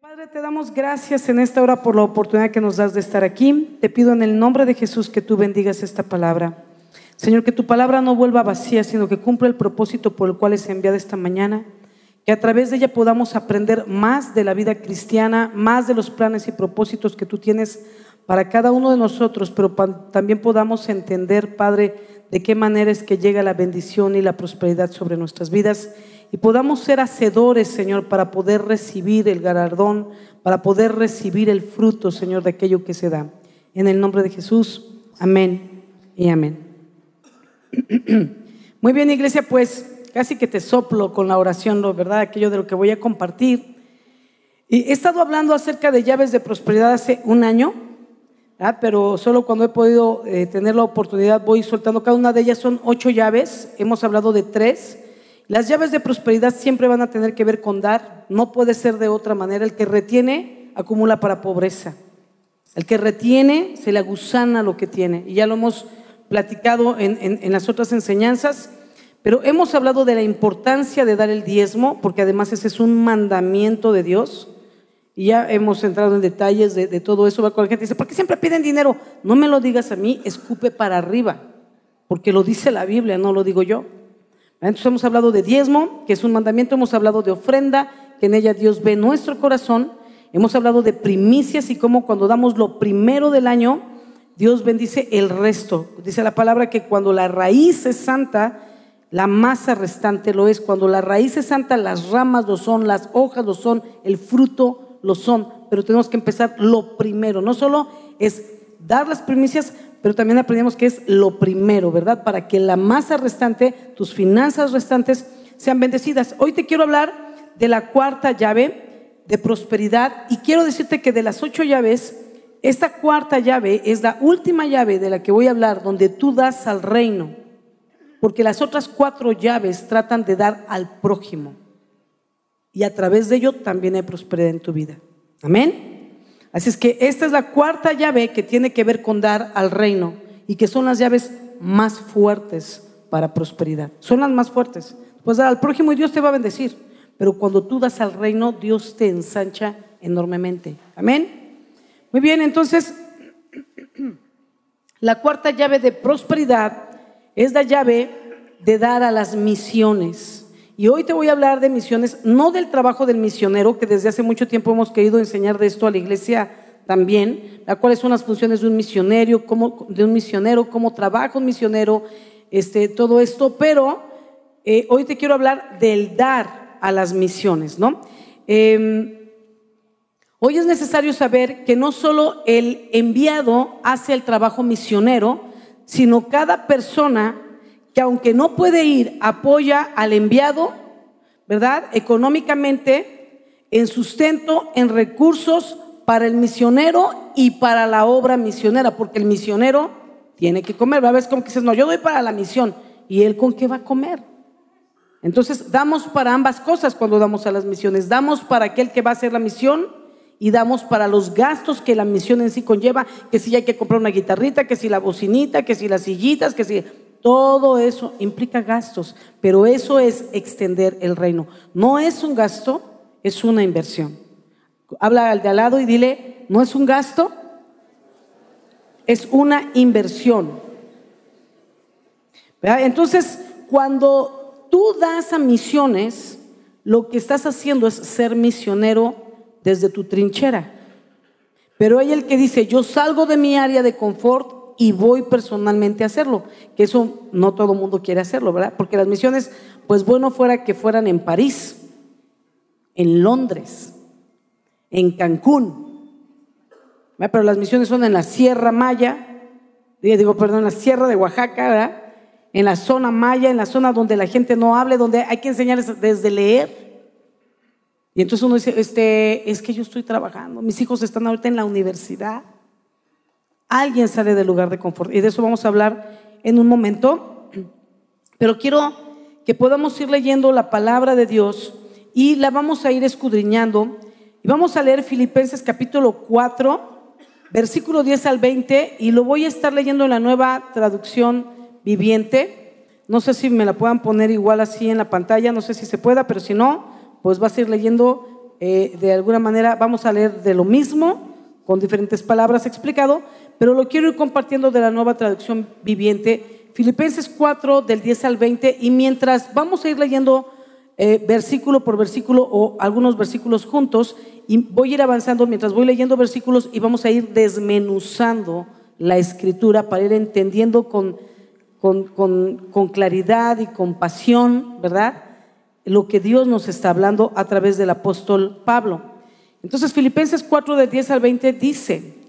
Padre, te damos gracias en esta hora por la oportunidad que nos das de estar aquí. Te pido en el nombre de Jesús que tú bendigas esta palabra. Señor, que tu palabra no vuelva vacía, sino que cumpla el propósito por el cual es enviada esta mañana. Que a través de ella podamos aprender más de la vida cristiana, más de los planes y propósitos que tú tienes para cada uno de nosotros, pero también podamos entender, Padre, de qué manera es que llega la bendición y la prosperidad sobre nuestras vidas y podamos ser hacedores, Señor, para poder recibir el galardón, para poder recibir el fruto, Señor, de aquello que se da. En el nombre de Jesús, amén y amén. Muy bien, iglesia, pues casi que te soplo con la oración, ¿verdad? Aquello de lo que voy a compartir. Y he estado hablando acerca de llaves de prosperidad hace un año, pero solo cuando he podido eh, tener la oportunidad voy soltando. Cada una de ellas son ocho llaves, hemos hablado de tres. Las llaves de prosperidad siempre van a tener que ver con dar, no puede ser de otra manera. El que retiene acumula para pobreza. El que retiene se le agusana lo que tiene. Y ya lo hemos platicado en, en las otras enseñanzas. Pero hemos hablado de la importancia de dar el diezmo, porque además ese es un mandamiento de Dios. Y ya hemos entrado en detalles de, de todo eso. Cuando la gente dice, ¿por qué siempre piden dinero? No me lo digas a mí, escupe para arriba, porque lo dice la Biblia, no lo digo yo. Entonces hemos hablado de diezmo, que es un mandamiento, hemos hablado de ofrenda, que en ella Dios ve nuestro corazón, hemos hablado de primicias y cómo cuando damos lo primero del año, Dios bendice el resto. Dice la palabra que cuando la raíz es santa, la masa restante lo es. Cuando la raíz es santa, las ramas lo son, las hojas lo son, el fruto lo son. Pero tenemos que empezar lo primero. No solo es dar las primicias, pero también aprendemos que es lo primero, ¿verdad? Para que la masa restante, tus finanzas restantes, sean bendecidas. Hoy te quiero hablar de la cuarta llave de prosperidad y quiero decirte que de las ocho llaves, esta cuarta llave es la última llave de la que voy a hablar, donde tú das al reino, porque las otras cuatro llaves tratan de dar al prójimo y a través de ello también hay prosperidad en tu vida. Amén. Así es que esta es la cuarta llave que tiene que ver con dar al reino y que son las llaves más fuertes para prosperidad. Son las más fuertes. Pues dar al prójimo y Dios te va a bendecir. Pero cuando tú das al reino, Dios te ensancha enormemente. Amén. Muy bien, entonces, la cuarta llave de prosperidad es la llave de dar a las misiones. Y hoy te voy a hablar de misiones, no del trabajo del misionero, que desde hace mucho tiempo hemos querido enseñar de esto a la iglesia también, la cuáles son las funciones de un misionero, cómo, de un misionero, cómo trabaja un misionero, este, todo esto, pero eh, hoy te quiero hablar del dar a las misiones, ¿no? Em, hoy es necesario saber que no solo el enviado hace el trabajo misionero, sino cada persona que aunque no puede ir, apoya al enviado, ¿verdad? Económicamente, en sustento, en recursos para el misionero y para la obra misionera, porque el misionero tiene que comer. A veces como que dices, no, yo doy para la misión. ¿Y él con qué va a comer? Entonces, damos para ambas cosas cuando damos a las misiones. Damos para aquel que va a hacer la misión y damos para los gastos que la misión en sí conlleva, que si hay que comprar una guitarrita, que si la bocinita, que si las sillitas, que si todo eso implica gastos, pero eso es extender el reino. No es un gasto, es una inversión. Habla al de al lado y dile, no es un gasto, es una inversión. Entonces, cuando tú das a misiones, lo que estás haciendo es ser misionero desde tu trinchera. Pero hay el que dice, yo salgo de mi área de confort y voy personalmente a hacerlo, que eso no todo el mundo quiere hacerlo, ¿verdad? Porque las misiones, pues bueno fuera que fueran en París, en Londres, en Cancún, pero las misiones son en la Sierra Maya, digo, perdón, en la Sierra de Oaxaca, ¿verdad? En la zona maya, en la zona donde la gente no hable, donde hay que enseñarles desde leer. Y entonces uno dice, este, es que yo estoy trabajando, mis hijos están ahorita en la universidad. Alguien sale del lugar de confort. Y de eso vamos a hablar en un momento. Pero quiero que podamos ir leyendo la palabra de Dios y la vamos a ir escudriñando. Y vamos a leer Filipenses capítulo 4, versículo 10 al 20, y lo voy a estar leyendo en la nueva traducción viviente. No sé si me la puedan poner igual así en la pantalla, no sé si se pueda, pero si no, pues vas a ir leyendo eh, de alguna manera vamos a leer de lo mismo, con diferentes palabras explicado, pero lo quiero ir compartiendo de la nueva traducción viviente, Filipenses 4 del 10 al 20, y mientras vamos a ir leyendo eh, versículo por versículo o algunos versículos juntos, y voy a ir avanzando mientras voy leyendo versículos y vamos a ir desmenuzando la escritura para ir entendiendo con, con, con claridad y con pasión, ¿verdad? lo que Dios nos está hablando a través del apóstol Pablo. Entonces Filipenses 4 de 10 al 20 dice,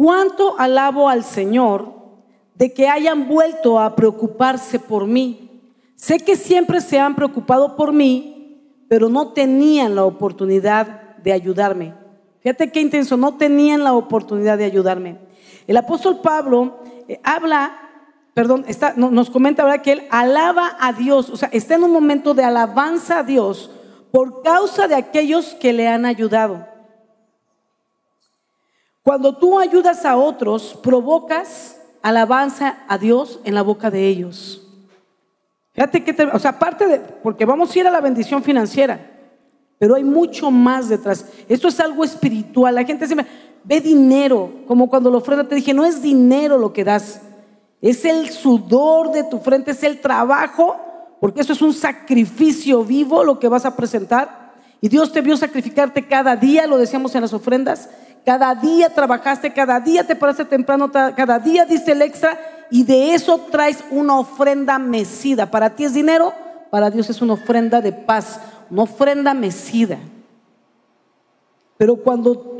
¿cuánto alabo al Señor de que hayan vuelto a preocuparse por mí? Sé que siempre se han preocupado por mí, pero no tenían la oportunidad de ayudarme. Fíjate qué intenso, no tenían la oportunidad de ayudarme. El apóstol Pablo eh, habla perdón, está, nos comenta ahora que él alaba a Dios, o sea, está en un momento de alabanza a Dios por causa de aquellos que le han ayudado. Cuando tú ayudas a otros, provocas alabanza a Dios en la boca de ellos. Fíjate que, o sea, aparte de, porque vamos a ir a la bendición financiera, pero hay mucho más detrás. Esto es algo espiritual. La gente siempre ve dinero, como cuando lo ofrenda te dije, no es dinero lo que das, es el sudor de tu frente, es el trabajo, porque eso es un sacrificio vivo lo que vas a presentar. Y Dios te vio sacrificarte cada día, lo decíamos en las ofrendas. Cada día trabajaste, cada día te paraste temprano, cada día diste el extra y de eso traes una ofrenda mecida. Para ti es dinero, para Dios es una ofrenda de paz, una ofrenda mecida. Pero cuando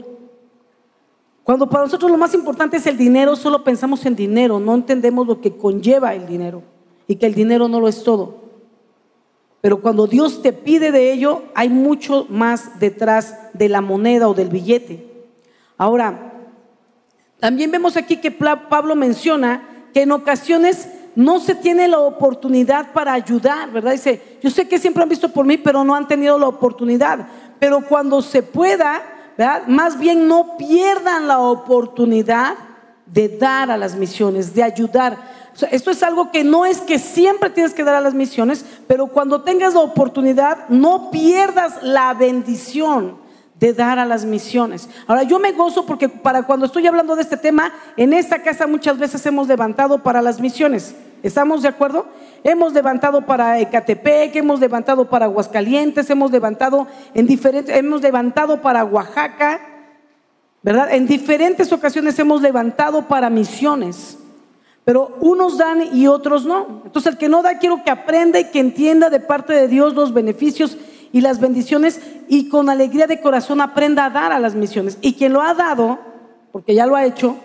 cuando para nosotros lo más importante es el dinero, solo pensamos en dinero, no entendemos lo que conlleva el dinero y que el dinero no lo es todo. Pero cuando Dios te pide de ello, hay mucho más detrás de la moneda o del billete. Ahora, también vemos aquí que Pablo menciona que en ocasiones no se tiene la oportunidad para ayudar, ¿verdad? Dice, yo sé que siempre han visto por mí, pero no han tenido la oportunidad. Pero cuando se pueda, más bien no pierdan la oportunidad de dar a las misiones, de ayudar. esto es algo que no es que siempre tienes que dar a las misiones, pero cuando tengas la oportunidad, no pierdas la bendición de dar a las misiones. Ahora, yo me gozo porque para cuando estoy hablando de este tema, en esta casa muchas veces hemos levantado para las misiones. ¿Estamos de acuerdo? Hemos levantado para Ecatepec, hemos levantado para Aguascalientes, hemos levantado en diferentes, hemos levantado para Oaxaca, ¿verdad? En diferentes ocasiones hemos levantado para misiones. Pero unos dan y otros no. Entonces el que no da quiero que aprenda y que entienda de parte de Dios los beneficios y las bendiciones y con alegría de corazón aprenda a dar a las misiones. Y quien lo ha dado, porque ya lo ha hecho,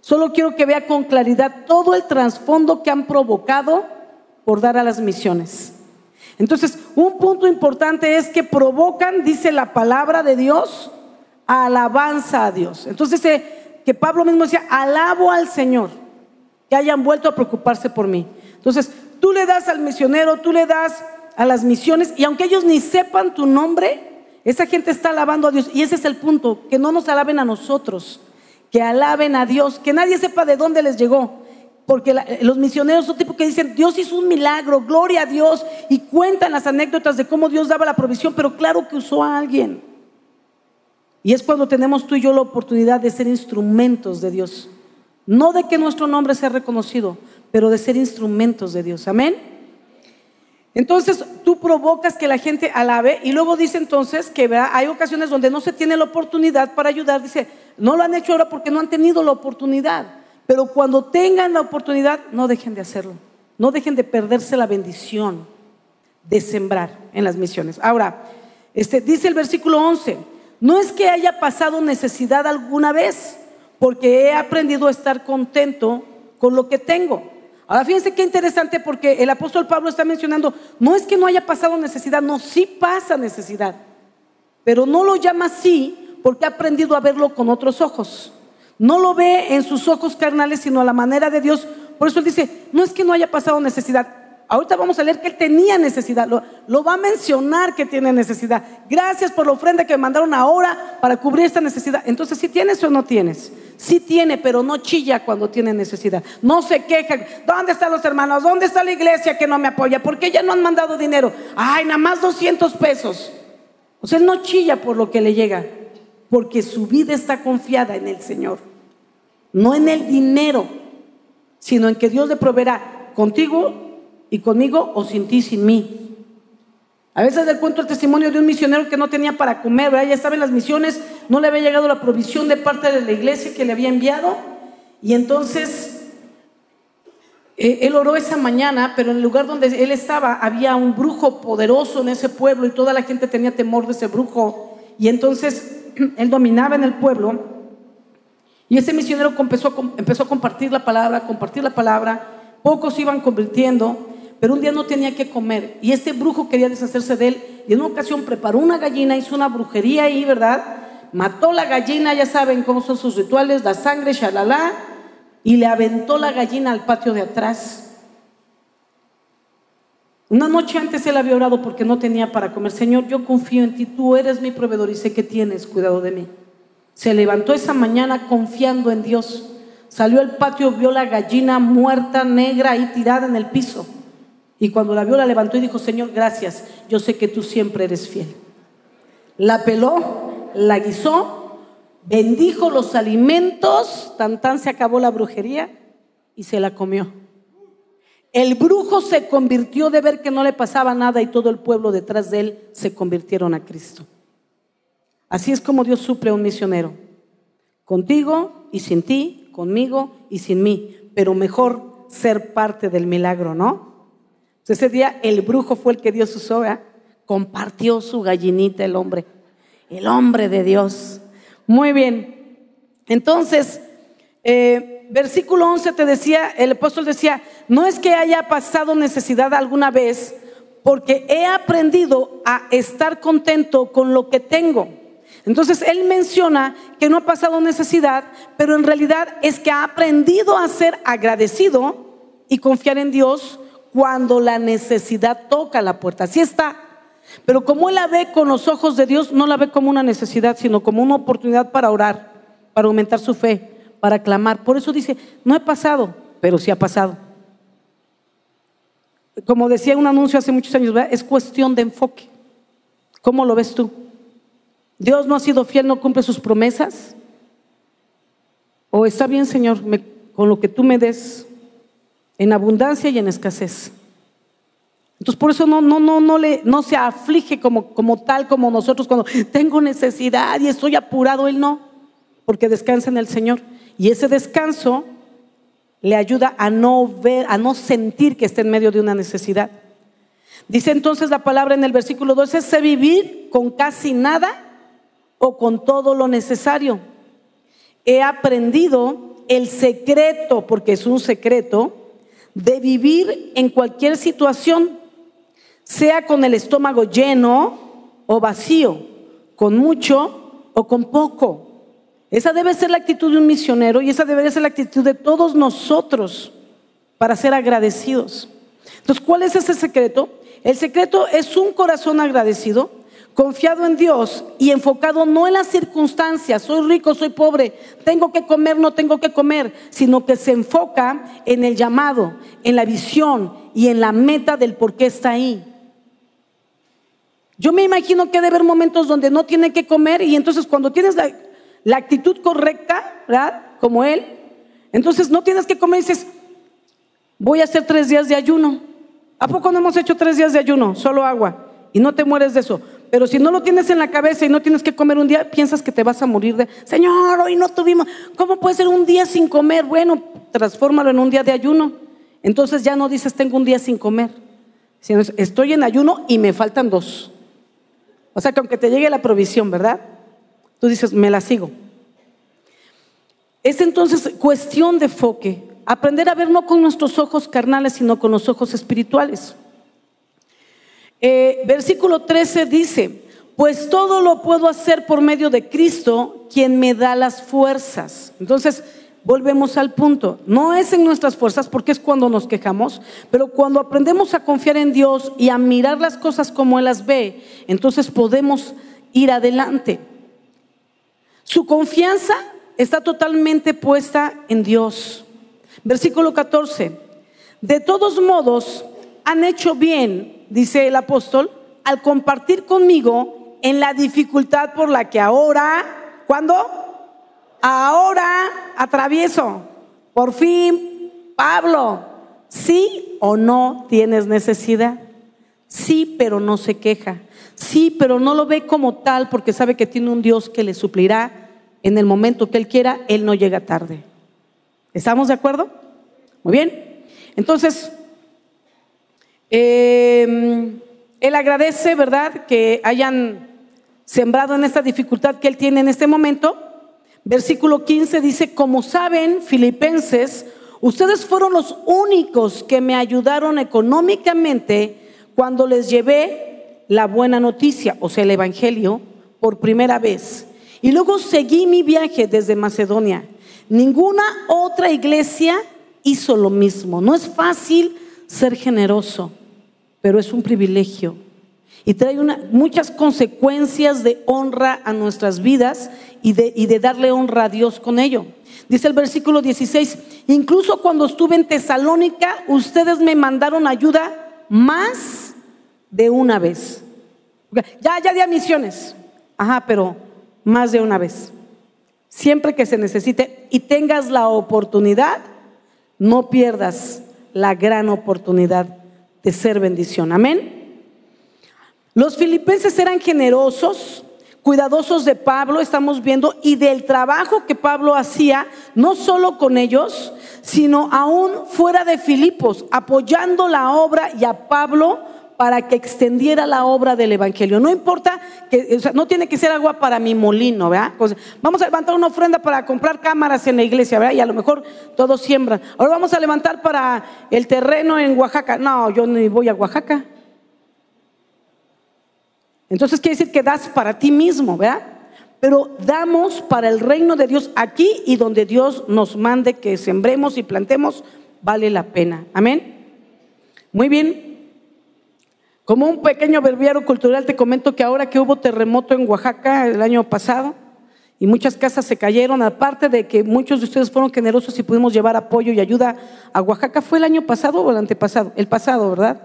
solo quiero que vea con claridad todo el trasfondo que han provocado por dar a las misiones. Entonces, un punto importante es que provocan, dice la palabra de Dios, alabanza a Dios. Entonces, que Pablo mismo decía, alabo al Señor, que hayan vuelto a preocuparse por mí. Entonces, tú le das al misionero, tú le das a las misiones y aunque ellos ni sepan tu nombre, esa gente está alabando a Dios. Y ese es el punto, que no nos alaben a nosotros, que alaben a Dios, que nadie sepa de dónde les llegó. Porque los misioneros son tipo que dicen, Dios hizo un milagro, gloria a Dios, y cuentan las anécdotas de cómo Dios daba la provisión, pero claro que usó a alguien. Y es cuando tenemos tú y yo la oportunidad de ser instrumentos de Dios. No de que nuestro nombre sea reconocido, pero de ser instrumentos de Dios. Amén. Entonces tú provocas que la gente alabe y luego dice entonces que hay ocasiones donde no se tiene la oportunidad para ayudar. Dice, no lo han hecho ahora porque no han tenido la oportunidad. Pero cuando tengan la oportunidad, no dejen de hacerlo. No dejen de perderse la bendición de sembrar en las misiones. Ahora, este, dice el versículo 11, no es que haya pasado necesidad alguna vez, porque he aprendido a estar contento con lo que tengo. Ahora fíjense qué interesante porque el apóstol Pablo está mencionando, no es que no haya pasado necesidad, no, sí pasa necesidad, pero no lo llama así porque ha aprendido a verlo con otros ojos. No lo ve en sus ojos carnales, sino a la manera de Dios. Por eso él dice, no es que no haya pasado necesidad. Ahorita vamos a leer que él tenía necesidad. Lo, lo, va a mencionar que tiene necesidad. Gracias por la ofrenda que me mandaron ahora para cubrir esta necesidad. Entonces, si tienes o no tienes. Sí tiene, pero no chilla cuando tiene necesidad. No se queja. ¿Dónde están los hermanos? ¿Dónde está la iglesia que no me apoya? ¿Por qué ya no han mandado dinero? Ay, nada más 200 pesos. O sea, él no chilla por lo que le llega, porque su vida está confiada en el Señor. No en el dinero, sino en que Dios le proveerá contigo y conmigo o sin ti, sin mí. A veces le cuento el testimonio de un misionero que no tenía para comer, ya estaba en las misiones, no le había llegado la provisión de parte de la iglesia que le había enviado. Y entonces eh, él oró esa mañana, pero en el lugar donde él estaba había un brujo poderoso en ese pueblo y toda la gente tenía temor de ese brujo. Y entonces él dominaba en el pueblo. Y ese misionero empezó, empezó a compartir la palabra, compartir la palabra. Pocos iban convirtiendo pero un día no tenía que comer y este brujo quería deshacerse de él y en una ocasión preparó una gallina, hizo una brujería ahí, ¿verdad? Mató la gallina, ya saben cómo son sus rituales, la sangre, shalala, y le aventó la gallina al patio de atrás. Una noche antes él había orado porque no tenía para comer. Señor, yo confío en ti, tú eres mi proveedor y sé que tienes cuidado de mí. Se levantó esa mañana confiando en Dios. Salió al patio, vio la gallina muerta, negra, ahí tirada en el piso. Y cuando la vio, la levantó y dijo, Señor, gracias, yo sé que tú siempre eres fiel. La peló, la guisó, bendijo los alimentos, tan tan se acabó la brujería y se la comió. El brujo se convirtió de ver que no le pasaba nada y todo el pueblo detrás de él se convirtieron a Cristo. Así es como Dios suple a un misionero. Contigo y sin ti, conmigo y sin mí. Pero mejor ser parte del milagro, ¿no? Ese día el brujo fue el que dio su soga, compartió su gallinita el hombre, el hombre de Dios. Muy bien. Entonces, eh, versículo 11 te decía, el apóstol decía, no es que haya pasado necesidad alguna vez, porque he aprendido a estar contento con lo que tengo. Entonces él menciona que no ha pasado necesidad, pero en realidad es que ha aprendido a ser agradecido y confiar en Dios cuando la necesidad toca la puerta. Así está. Pero como él la ve con los ojos de Dios, no la ve como una necesidad, sino como una oportunidad para orar, para aumentar su fe, para clamar. Por eso dice, no he pasado, pero sí ha pasado. Como decía un anuncio hace muchos años, es cuestión de enfoque. ¿Cómo lo ves tú? ¿Dios no ha sido fiel, no cumple sus promesas? ¿O está bien, Señor, con lo que tú me des, en abundancia y en escasez. Entonces por eso no, no, no, no, le, se aflige como, como tal como nosotros cuando tengo necesidad y estoy apurado, Él no, porque descansa en el Señor. Y ese descanso le ayuda a no ver, a no sentir que está en medio de una necesidad. Dice entonces la palabra en el versículo 12, sé vivir con casi nada o con todo lo necesario. He aprendido el secreto, porque es un secreto, de vivir en cualquier situación, sea con el estómago lleno o vacío, con mucho o con poco. Esa debe ser la actitud de un misionero y esa debe ser la actitud de todos nosotros para ser agradecidos. Entonces, ¿cuál es ese secreto? El secreto es un corazón agradecido confiado en Dios y enfocado no en las circunstancias, soy rico, soy pobre, tengo que comer, no tengo que comer, sino que se enfoca en el llamado, en la visión y en la meta del por qué está ahí. Yo me imagino que debe haber momentos donde no tiene que comer y entonces cuando tienes la, actitud correcta, ¿verdad? Como él, entonces no tienes que comer y dices, voy a hacer tres días de ayuno. ¿A poco no hemos hecho tres días de ayuno? Solo agua. Y no te mueres de eso. Pero si no lo tienes en la cabeza y no tienes que comer un día, piensas que te vas a morir de, Señor, hoy no tuvimos, ¿cómo puede ser un día sin comer? Bueno, transfórmalo en un día de ayuno. Entonces ya no dices, tengo un día sin comer, sino estoy en ayuno y me faltan dos. O sea que aunque te llegue la provisión, ¿verdad? Tú dices, me la sigo. Es entonces cuestión de enfoque, aprender a ver no con nuestros ojos carnales, sino con los ojos espirituales. Eh, versículo 13 dice, pues todo lo puedo hacer por medio de Cristo, quien me da las fuerzas. Entonces, volvemos al punto. No es en nuestras fuerzas porque es cuando nos quejamos, pero cuando aprendemos a confiar en Dios y a mirar las cosas como Él las ve, entonces podemos ir adelante. Su confianza está totalmente puesta en Dios. Versículo 14. De todos modos, han hecho bien dice el apóstol, al compartir conmigo en la dificultad por la que ahora, ¿cuándo? Ahora atravieso. Por fin, Pablo, ¿sí o no tienes necesidad? Sí, pero no se queja. Sí, pero no lo ve como tal porque sabe que tiene un Dios que le suplirá en el momento que Él quiera. Él no llega tarde. ¿Estamos de acuerdo? Muy bien. Entonces, eh, Él agradece, ¿verdad?, que hayan sembrado en esta dificultad que Él tiene en este momento. Versículo 15 dice, como saben, filipenses, ustedes fueron los únicos que me ayudaron económicamente cuando les llevé la buena noticia, o sea, el Evangelio, por primera vez. Y luego seguí mi viaje desde Macedonia. Ninguna otra iglesia hizo lo mismo. No es fácil ser generoso, pero es un privilegio. Y trae muchas consecuencias de honra a nuestras vidas y de, y de darle honra a Dios con ello. Dice el versículo 16, incluso cuando estuve en Tesalónica, ustedes me mandaron ayuda más de una vez. Ya, ya di misiones. Ajá, pero más de una vez. Siempre que se necesite y tengas la oportunidad, no pierdas la gran oportunidad de ser bendición. Amén. Los filipenses eran generosos, cuidadosos de Pablo, estamos viendo, y del trabajo que Pablo hacía, no solo con ellos, sino aún fuera de Filipos, apoyando la obra y a Pablo para que extendiera la obra del Evangelio. No importa, que, no tiene que ser agua para mi molino, ¿verdad? vamos a levantar una ofrenda para comprar cámaras en la iglesia, ¿verdad? Y a lo mejor todos siembran. Ahora vamos a levantar para el terreno en Oaxaca. No, yo ni voy a Oaxaca. Entonces quiere decir que das para ti mismo, ¿verdad? Pero damos para el reino de Dios aquí y donde Dios nos mande que sembremos y plantemos, vale la pena. Amén. Muy bien. Como un pequeño verbiero cultural te comento que ahora que hubo terremoto en Oaxaca el año pasado y muchas casas se cayeron, aparte de que muchos de ustedes fueron generosos y pudimos llevar apoyo y ayuda a Oaxaca, ¿fue el año pasado o el antepasado? El pasado, ¿verdad?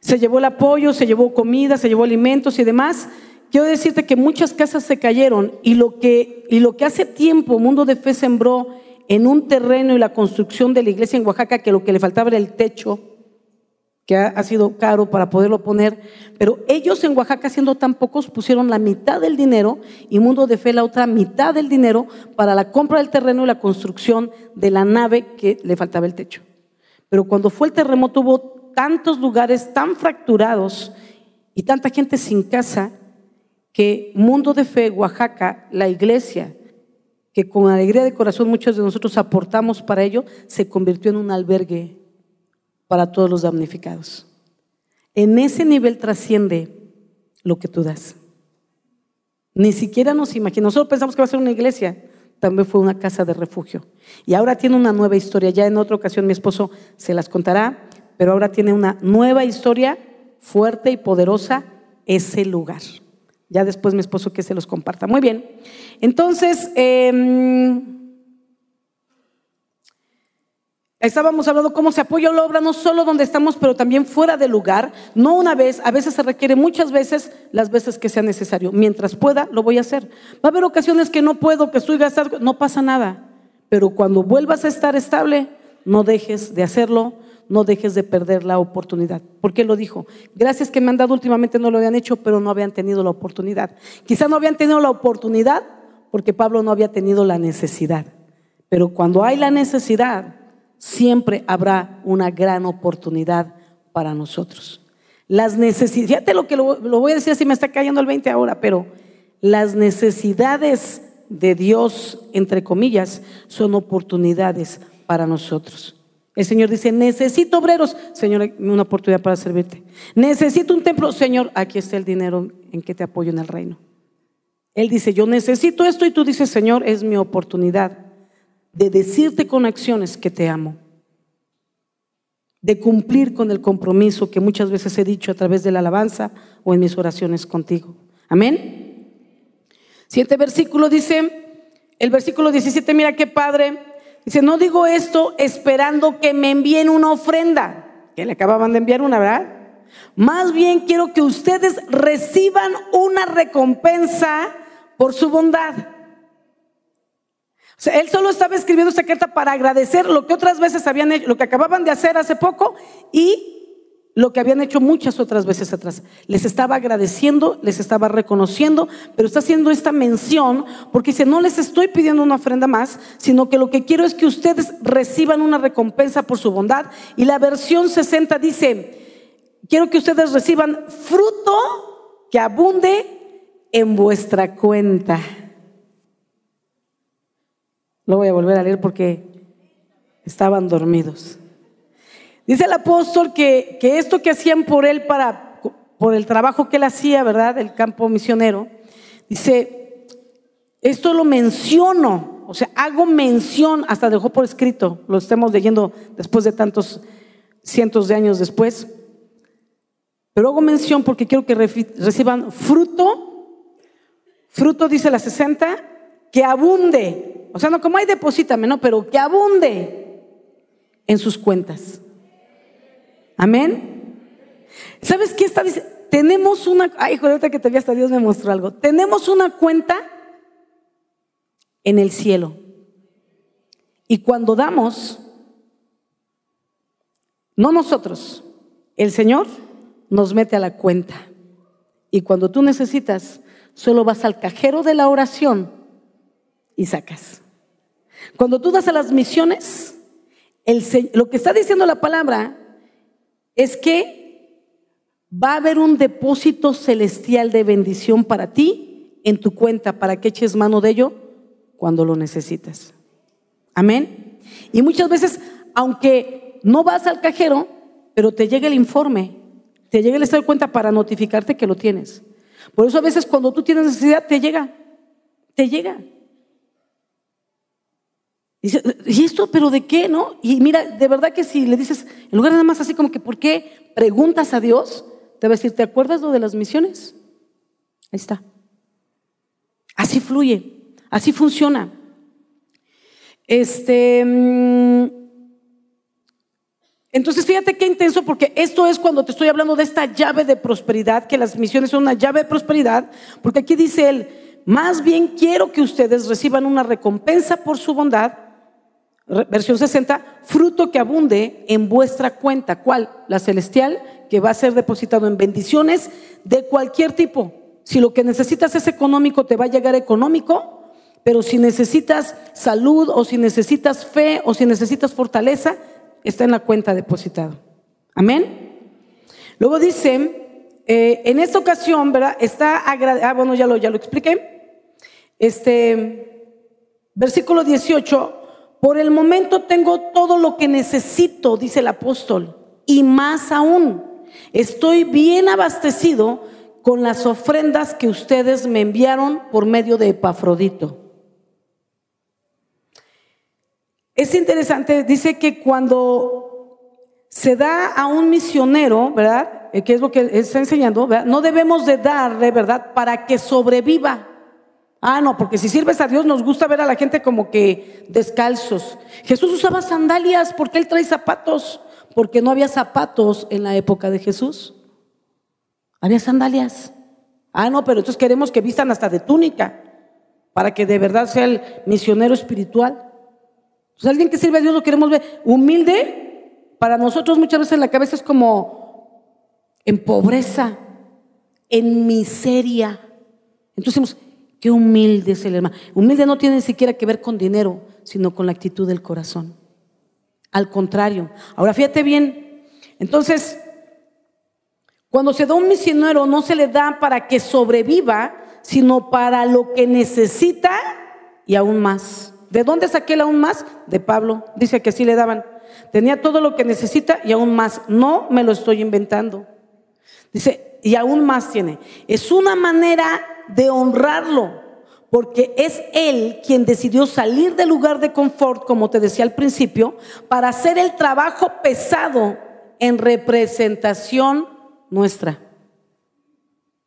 Se llevó el apoyo, se llevó comida, se llevó alimentos y demás. Quiero decirte que muchas casas se cayeron y lo que, y lo que hace tiempo Mundo de Fe sembró en un terreno y la construcción de la iglesia en Oaxaca, que lo que le faltaba era el techo, que ha, sido caro para poderlo poner, pero ellos en Oaxaca, siendo tan pocos, pusieron la mitad del dinero y Mundo de Fe la otra mitad del dinero para la compra del terreno y la construcción de la nave que le faltaba el techo. Pero cuando fue el terremoto hubo tantos lugares tan fracturados y tanta gente sin casa que Mundo de Fe, Oaxaca, la iglesia, que con alegría de corazón muchos de nosotros aportamos para ello, se convirtió en un albergue para todos los damnificados. En ese nivel trasciende lo que tú das. Ni siquiera nos imaginamos, nosotros pensamos que va a ser una iglesia, también fue una casa de refugio. Y ahora tiene una nueva historia, ya en otra ocasión mi esposo se las contará, pero ahora tiene una nueva historia fuerte y poderosa ese lugar. Ya después mi esposo que se los comparta. Muy bien. Entonces, eh, Estábamos hablando cómo se apoya la obra no solo donde estamos, pero también fuera del lugar, no una vez, a veces se requiere muchas veces, las veces que sea necesario. Mientras pueda, lo voy a hacer. Va a haber ocasiones que no puedo, que estoy gastando, no pasa nada. Pero cuando vuelvas a estar estable, no dejes de hacerlo, no dejes de perder la oportunidad. ¿Por qué lo dijo? Gracias que me han dado últimamente no lo habían hecho, pero no habían tenido la oportunidad. Quizá no habían tenido la oportunidad porque Pablo no había tenido la necesidad. Pero cuando hay la necesidad, siempre habrá una gran oportunidad para nosotros. Las necesidades, fíjate lo que lo, voy a decir si me está cayendo el 20 ahora, pero las necesidades de Dios, entre comillas, son oportunidades para nosotros. El Señor dice, necesito obreros, Señor, una oportunidad para servirte. Necesito un templo, Señor, aquí está el dinero en que te apoyo en el reino. Él dice, yo necesito esto y tú dices, Señor, es mi oportunidad de decirte con acciones que te amo, de cumplir con el compromiso que muchas veces he dicho a través de la alabanza o en mis oraciones contigo. Amén. Siguiente versículo dice, el versículo 17, mira qué padre, dice, no digo esto esperando que me envíen una ofrenda, que le acababan de enviar una, ¿verdad? Más bien quiero que ustedes reciban una recompensa por su bondad. Él solo estaba escribiendo esta carta para agradecer lo que otras veces habían hecho, lo que acababan de hacer hace poco y lo que habían hecho muchas otras veces atrás. Les estaba agradeciendo, les estaba reconociendo, pero está haciendo esta mención porque dice, no les estoy pidiendo una ofrenda más, sino que lo que quiero es que ustedes reciban una recompensa por su bondad. Y la versión 60 dice, quiero que ustedes reciban fruto que abunde en vuestra cuenta. Lo voy a volver a leer porque estaban dormidos. Dice el apóstol que, que esto que hacían por él para, por el trabajo que él hacía, ¿verdad? El campo misionero, dice, esto lo menciono, o sea, hago mención, hasta dejó por escrito, lo estamos leyendo después de tantos cientos de años después, pero hago mención porque quiero que reciban fruto, fruto dice la 60, que abunde, o sea, no como hay deposítame, no, pero que abunde en sus cuentas. Amén. ¿Sabes qué está diciendo? Tenemos una, ay, ahorita que te vi hasta Dios me mostró algo. Tenemos una cuenta en el cielo. Y cuando damos, no nosotros, el Señor nos mete a la cuenta. Y cuando tú necesitas, solo vas al cajero de la oración y sacas. Cuando tú das a las misiones, el, lo que está diciendo la palabra es que va a haber un depósito celestial de bendición para ti en tu cuenta para que eches mano de ello cuando lo necesitas. Amén. Y muchas veces, aunque no vas al cajero, pero te llega el informe, te llega el estado de cuenta para notificarte que lo tienes. Por eso a veces cuando tú tienes necesidad, te llega, te llega. ¿Y esto pero de qué, no? Y mira, de verdad que si le dices, en lugar de nada más así como que, ¿por qué preguntas a Dios? Te va a decir, ¿te acuerdas lo de las misiones? Ahí está. Así fluye, así funciona. Este, mm, entonces fíjate qué intenso, porque esto es cuando te estoy hablando de esta llave de prosperidad, que las misiones son una llave de prosperidad, porque aquí dice él, más bien quiero que ustedes reciban una recompensa por su bondad versión 60, fruto que abunde en vuestra cuenta. ¿Cuál? La celestial, que va a ser depositado en bendiciones de cualquier tipo. Si lo que necesitas es económico, te va a llegar económico, pero si necesitas salud o si necesitas fe o si necesitas fortaleza, está en la cuenta depositado. Amén. Luego dice, eh, en esta ocasión, ¿verdad? Está ah, bueno, ya lo, ya lo expliqué. Este, versículo 18, por el momento tengo todo lo que necesito, dice el apóstol, y más aún. Estoy bien abastecido con las ofrendas que ustedes me enviaron por medio de Epafrodito. Es interesante, dice que cuando se da a un misionero, ¿verdad? Eh, que es lo que está enseñando. No debemos de darle, ¿verdad? Para que sobreviva. Ah, no, porque si sirves a Dios nos gusta ver a la gente como que descalzos. Jesús usaba sandalias porque él trae zapatos, porque no había zapatos en la época de Jesús. Había sandalias. Ah, no, pero entonces queremos que vistan hasta de túnica para que de verdad sea el misionero espiritual. Entonces, alguien que sirve a Dios lo queremos ver humilde. Para nosotros muchas veces la cabeza es como en pobreza, en miseria. Entonces Qué humilde es el hermano. Humilde no tiene ni siquiera que ver con dinero, sino con la actitud del corazón. Al contrario. Ahora fíjate bien. Entonces, cuando se da un misionero, no se le da para que sobreviva, sino para lo que necesita y aún más. ¿De dónde saqué el aún más? De Pablo. Dice que así le daban. Tenía todo lo que necesita y aún más. No me lo estoy inventando. Dice, y aún más tiene. Es una manera de honrarlo, porque es Él quien decidió salir del lugar de confort, como te decía al principio, para hacer el trabajo pesado en representación nuestra.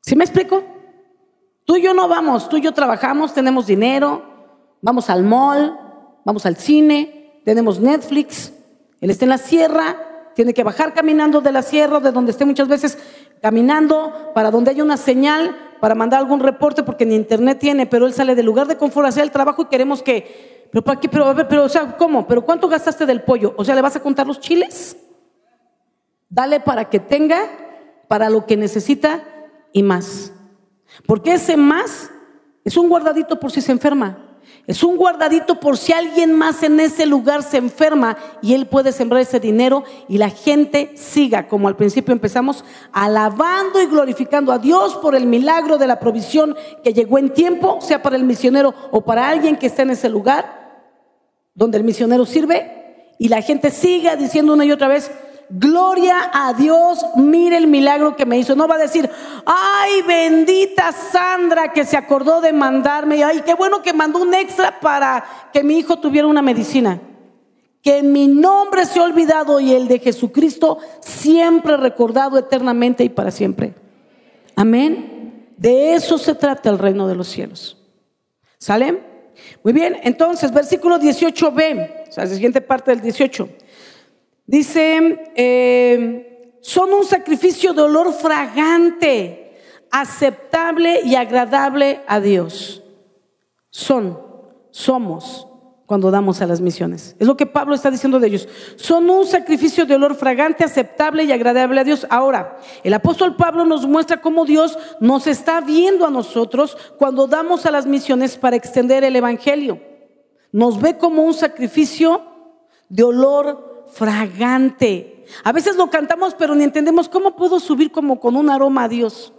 ¿Sí me explico? Tú y yo no vamos, tú y yo trabajamos, tenemos dinero, vamos al mall, vamos al cine, tenemos Netflix, Él está en la sierra tiene que bajar caminando de la sierra, de donde esté muchas veces caminando, para donde haya una señal, para mandar algún reporte, porque ni internet tiene, pero él sale del lugar de confort a hacer el trabajo y queremos que, pero para qué, pero a ver, pero o sea, ¿cómo? ¿Pero cuánto gastaste del pollo? O sea, ¿le vas a contar los chiles? Dale para que tenga, para lo que necesita y más. Porque ese más es un guardadito por si se enferma. Es un guardadito por si alguien más en ese lugar se enferma y él puede sembrar ese dinero y la gente siga, como al principio empezamos, alabando y glorificando a Dios por el milagro de la provisión que llegó en tiempo, sea para el misionero o para alguien que esté en ese lugar donde el misionero sirve. Y la gente siga diciendo una y otra vez, Gloria a Dios, mire el milagro que me hizo. No va a decir, ay, bendita Sandra que se acordó de mandarme. Ay, qué bueno que mandó un extra para que mi hijo tuviera una medicina. Que mi nombre se ha olvidado y el de Jesucristo siempre recordado eternamente y para siempre. Amén. De eso se trata el reino de los cielos. ¿Sale? Muy bien, entonces, versículo 18b, o sea, la siguiente parte del 18. Dice, eh, son un sacrificio de olor fragante, aceptable y agradable a Dios. Son, somos cuando damos a las misiones. Es lo que Pablo está diciendo de ellos. Son un sacrificio de olor fragante, aceptable y agradable a Dios. Ahora, el apóstol Pablo nos muestra cómo Dios nos está viendo a nosotros cuando damos a las misiones para extender el Evangelio. Nos ve como un sacrificio de olor fragante. A veces lo cantamos, pero ni entendemos cómo puedo subir como con un aroma a Dios.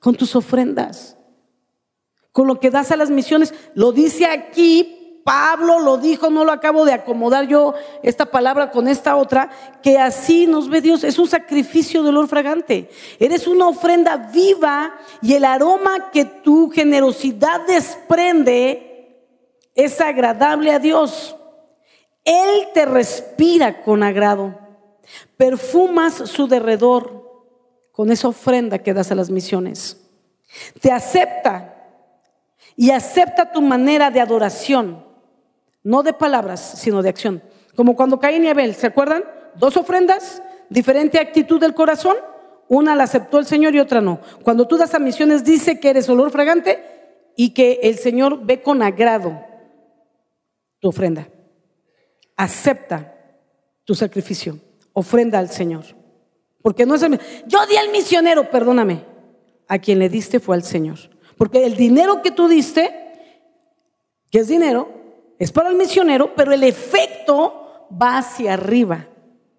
Con tus ofrendas, con lo que das a las misiones. Lo dice aquí, Pablo lo dijo, no lo acabo de acomodar yo esta palabra con esta otra, que así nos ve Dios. Es un sacrificio de olor fragante. Eres una ofrenda viva y el aroma que tu generosidad desprende es agradable a Dios. Él te respira con agrado. Perfumas su derredor con esa ofrenda que das a las misiones. Te acepta y acepta tu manera de adoración, no de palabras, sino de acción. Como cuando Caín y Abel, ¿se acuerdan? Dos ofrendas, diferente actitud del corazón. Una la aceptó el Señor y otra no. Cuando tú das a misiones dice que eres olor fragante y que el Señor ve con agrado tu ofrenda acepta tu sacrificio, ofrenda al Señor. Porque no es el, yo di al misionero, perdóname, a quien le diste fue al Señor. Porque el dinero que tú diste, que es dinero, es para el misionero, pero el efecto va hacia arriba.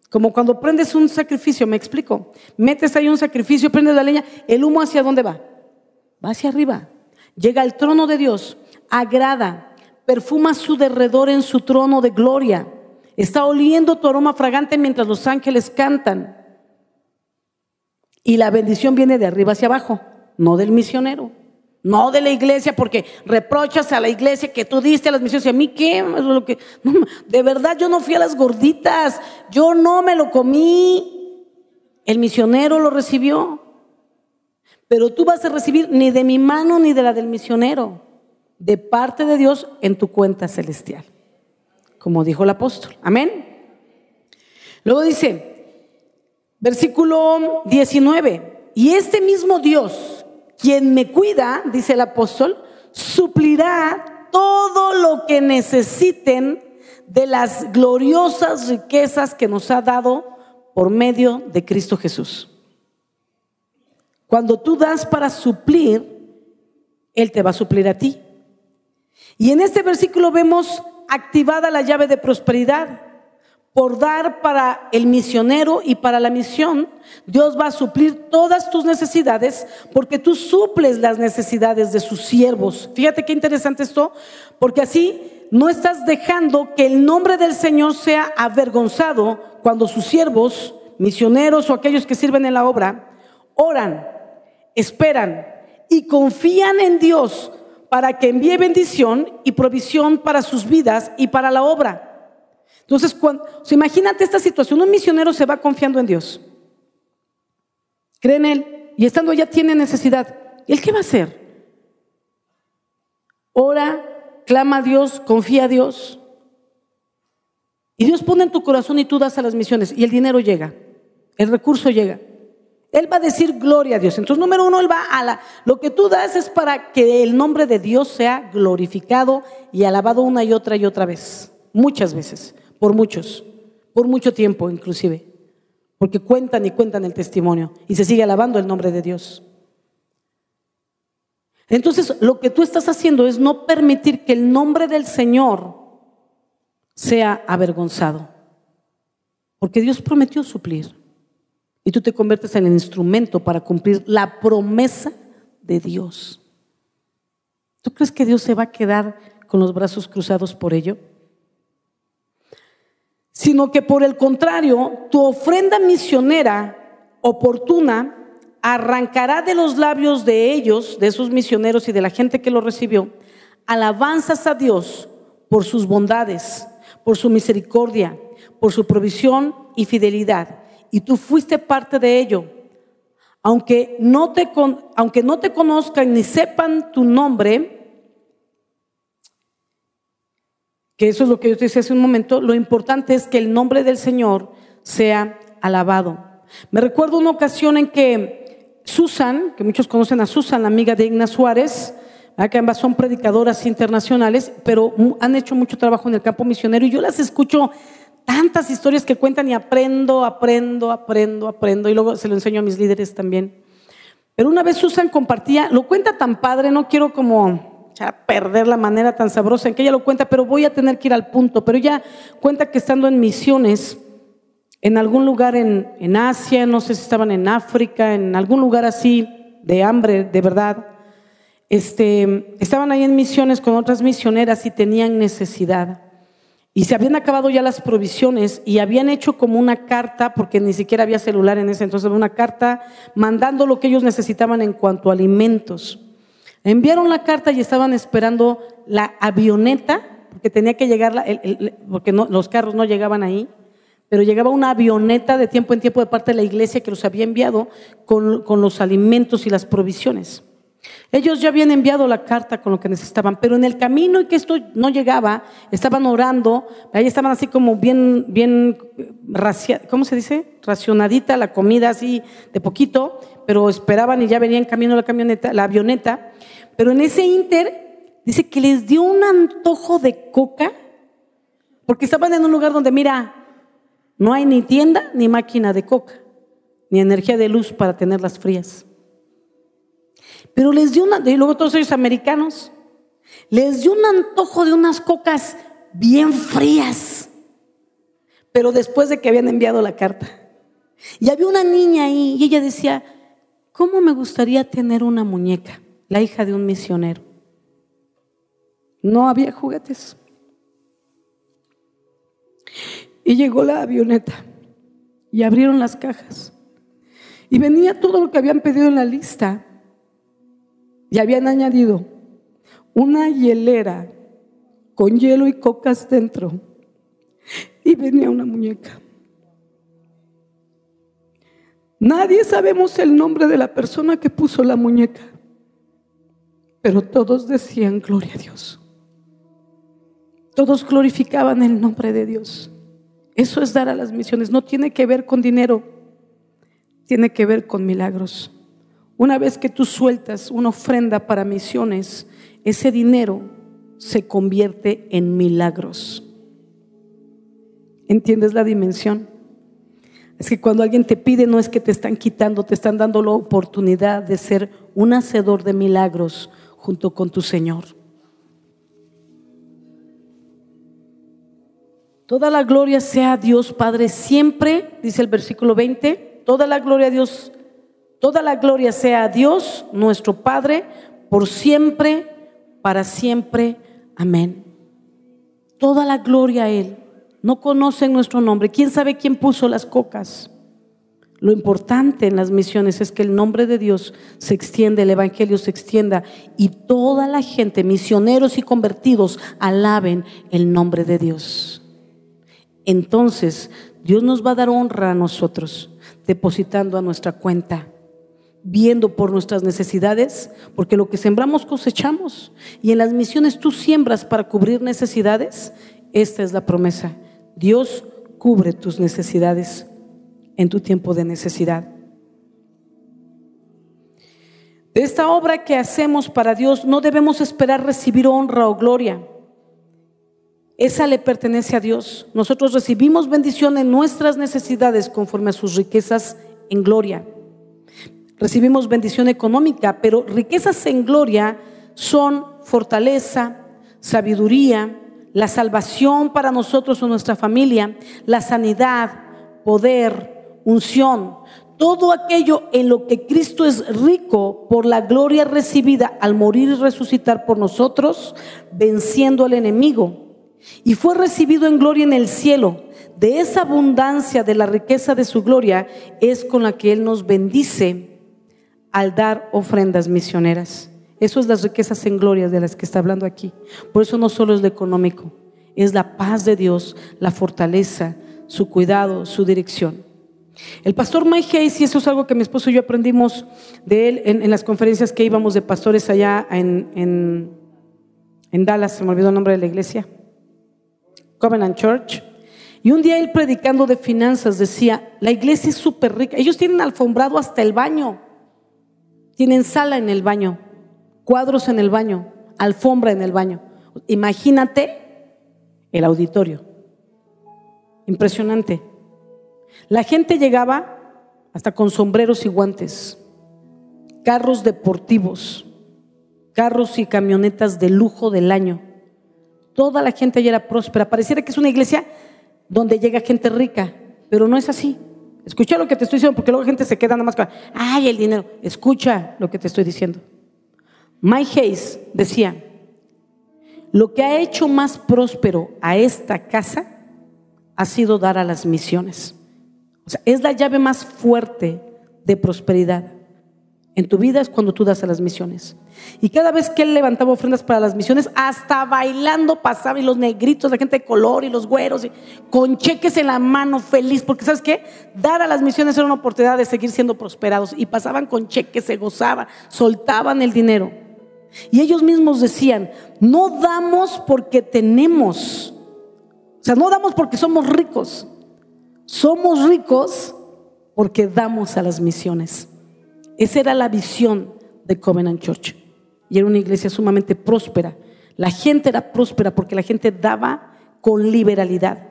Como cuando prendes un sacrificio, me explico. Metes ahí un sacrificio, prendes la leña, el humo hacia dónde va? Va hacia arriba. Llega al trono de Dios, agrada, perfuma su derredor en su trono de gloria. Está oliendo tu aroma fragante mientras los ángeles cantan. Y la bendición viene de arriba hacia abajo, no del misionero, no de la iglesia, porque reprochas a la iglesia que tú diste a las misiones. ¿Y a mí qué? De verdad, yo no fui a las gorditas, yo no me lo comí. El misionero lo recibió. Pero tú vas a recibir ni de mi mano ni de la del misionero de parte de Dios en tu cuenta celestial, como dijo el apóstol. Amén. Luego dice, versículo 19, y este mismo Dios, quien me cuida, dice el apóstol, suplirá todo lo que necesiten de las gloriosas riquezas que nos ha dado por medio de Cristo Jesús. Cuando tú das para suplir, Él te va a suplir a ti. Y en este versículo vemos activada la llave de prosperidad. Por dar para el misionero y para la misión, Dios va a suplir todas tus necesidades porque tú suples las necesidades de sus siervos. Fíjate qué interesante esto, porque así no estás dejando que el nombre del Señor sea avergonzado cuando sus siervos, misioneros o aquellos que sirven en la obra, oran, esperan y confían en Dios para que envíe bendición y provisión para sus vidas y para la obra. Entonces, cuando, imagínate esta situación, un misionero se va confiando en Dios, cree en Él y estando ya tiene necesidad. ¿Y él qué va a hacer? Ora, clama a Dios, confía a Dios. Y Dios pone en tu corazón y tú das a las misiones y el dinero llega, el recurso llega. Él va a decir gloria a Dios. Entonces, número uno, Él va a. Lo que tú das es para que el nombre de Dios sea glorificado y alabado una y otra y otra vez. Muchas veces, por muchos, por mucho tiempo inclusive. Porque cuentan y cuentan el testimonio y se sigue alabando el nombre de Dios. Entonces, lo que tú estás haciendo es no permitir que el nombre del Señor sea avergonzado. Porque Dios prometió suplir. Y tú te conviertes en el instrumento para cumplir la promesa de Dios. ¿Tú crees que Dios se va a quedar con los brazos cruzados por ello? Sino que por el contrario, tu ofrenda misionera oportuna arrancará de los labios de ellos, de esos misioneros y de la gente que lo recibió, alabanzas a Dios por sus bondades, por su misericordia, por su provisión y fidelidad y tú fuiste parte de ello. Aunque no te, aunque no te conozcan ni sepan tu nombre, que eso es lo que yo te decía hace un momento, lo importante es que el nombre del Señor sea alabado. Me recuerdo una ocasión en que Susan, que muchos conocen a Susan, la amiga de Igna Suárez, que ambas son predicadoras internacionales, pero han hecho mucho trabajo en el campo misionero y yo las escucho tantas historias que cuentan y aprendo, aprendo, aprendo, aprendo. Y luego se lo enseño a mis líderes también. Pero una vez Susan compartía, lo cuenta tan padre, no quiero como perder la manera tan sabrosa en que ella lo cuenta, pero voy a tener que ir al punto. Pero ella cuenta que estando en misiones, en algún lugar en, en Asia, no sé si estaban en África, en algún lugar así de hambre, de verdad, este, estaban ahí en misiones con otras misioneras y tenían necesidad. Y se habían acabado ya las provisiones y habían hecho como una carta, porque ni siquiera había celular en ese entonces, una carta mandando lo que ellos necesitaban en cuanto a alimentos. Enviaron la carta y estaban esperando la avioneta, porque tenía que llegar, porque los carros no llegaban ahí, pero llegaba una avioneta de tiempo en tiempo de parte de la iglesia que los había enviado con los alimentos y las provisiones. Ellos ya habían enviado la carta con lo que necesitaban, pero en el camino y que esto no llegaba, estaban orando, ahí estaban así como bien, bien, ¿cómo se dice? Racionadita la comida así de poquito, pero esperaban y ya venía en camino la camioneta, la avioneta. Pero en ese inter dice que les dio un antojo de coca, porque estaban en un lugar donde, mira, no hay ni tienda ni máquina de coca, ni energía de luz para tenerlas frías. Pero les dio una, y luego todos ellos americanos, les dio un antojo de unas cocas bien frías. Pero después de que habían enviado la carta. Y había una niña ahí y ella decía, ¿cómo me gustaría tener una muñeca? La hija de un misionero. No había juguetes. Y llegó la avioneta y abrieron las cajas. Y venía todo lo que habían pedido en la lista. Y habían añadido una hielera con hielo y cocas dentro. Y venía una muñeca. Nadie sabemos el nombre de la persona que puso la muñeca, pero todos decían gloria a Dios. Todos glorificaban el nombre de Dios. Eso es dar a las misiones. No tiene que ver con dinero, tiene que ver con milagros. Una vez que tú sueltas una ofrenda para misiones, ese dinero se convierte en milagros. ¿Entiendes la dimensión? Es que cuando alguien te pide no es que te están quitando, te están dando la oportunidad de ser un hacedor de milagros junto con tu Señor. Toda la gloria sea a Dios Padre siempre, dice el versículo 20, toda la gloria a Dios Toda la gloria sea a Dios, nuestro Padre, por siempre, para siempre. Amén. Toda la gloria a Él. No conocen nuestro nombre. ¿Quién sabe quién puso las cocas? Lo importante en las misiones es que el nombre de Dios se extiende, el Evangelio se extienda y toda la gente, misioneros y convertidos, alaben el nombre de Dios. Entonces, Dios nos va a dar honra a nosotros, depositando a nuestra cuenta viendo por nuestras necesidades, porque lo que sembramos cosechamos. Y en las misiones tú siembras para cubrir necesidades. Esta es la promesa. Dios cubre tus necesidades en tu tiempo de necesidad. De esta obra que hacemos para Dios no debemos esperar recibir honra o gloria. Esa le pertenece a Dios. Nosotros recibimos bendición en nuestras necesidades conforme a sus riquezas en gloria. Recibimos bendición económica, pero riquezas en gloria son fortaleza, sabiduría, la salvación para nosotros o nuestra familia, la sanidad, poder, unción, todo aquello en lo que Cristo es rico por la gloria recibida al morir y resucitar por nosotros, venciendo al enemigo. Y fue recibido en gloria en el cielo. De esa abundancia de la riqueza de su gloria es con la que Él nos bendice al dar ofrendas misioneras. Eso es las riquezas en gloria de las que está hablando aquí. Por eso no solo es lo económico, es la paz de Dios, la fortaleza, su cuidado, su dirección. El pastor Mike Hayes, y eso es algo que mi esposo y yo aprendimos de él en, las conferencias que íbamos de pastores allá en, en, Dallas, se me olvidó el nombre de la iglesia, Covenant Church. Y un día él predicando de finanzas decía, la iglesia es súper rica, ellos tienen alfombrado hasta el baño, tienen sala en el baño, cuadros en el baño, alfombra en el baño. Imagínate el auditorio. Impresionante. La gente llegaba hasta con sombreros y guantes, carros deportivos, carros y camionetas de lujo del año. Toda la gente allí era próspera. Pareciera que es una iglesia donde llega gente rica, pero no es así. Escucha lo que te estoy diciendo, porque luego la gente se queda nada más con, ay, el dinero. Escucha lo que te estoy diciendo. Mike Hayes decía, lo que ha hecho más próspero a esta casa ha sido dar a las misiones. O sea, es la llave más fuerte de prosperidad. En tu vida es cuando tú das a las misiones. Y cada vez que él levantaba ofrendas para las misiones, hasta bailando pasaba y los negritos, la gente de color y los güeros, con cheques en la mano, feliz, porque sabes qué, dar a las misiones era una oportunidad de seguir siendo prosperados. Y pasaban con cheques, se gozaban, soltaban el dinero. Y ellos mismos decían, no damos porque tenemos, o sea, no damos porque somos ricos, somos ricos porque damos a las misiones. Esa era la visión de Covenant Church. Y era una iglesia sumamente próspera. La gente era próspera porque la gente daba con liberalidad.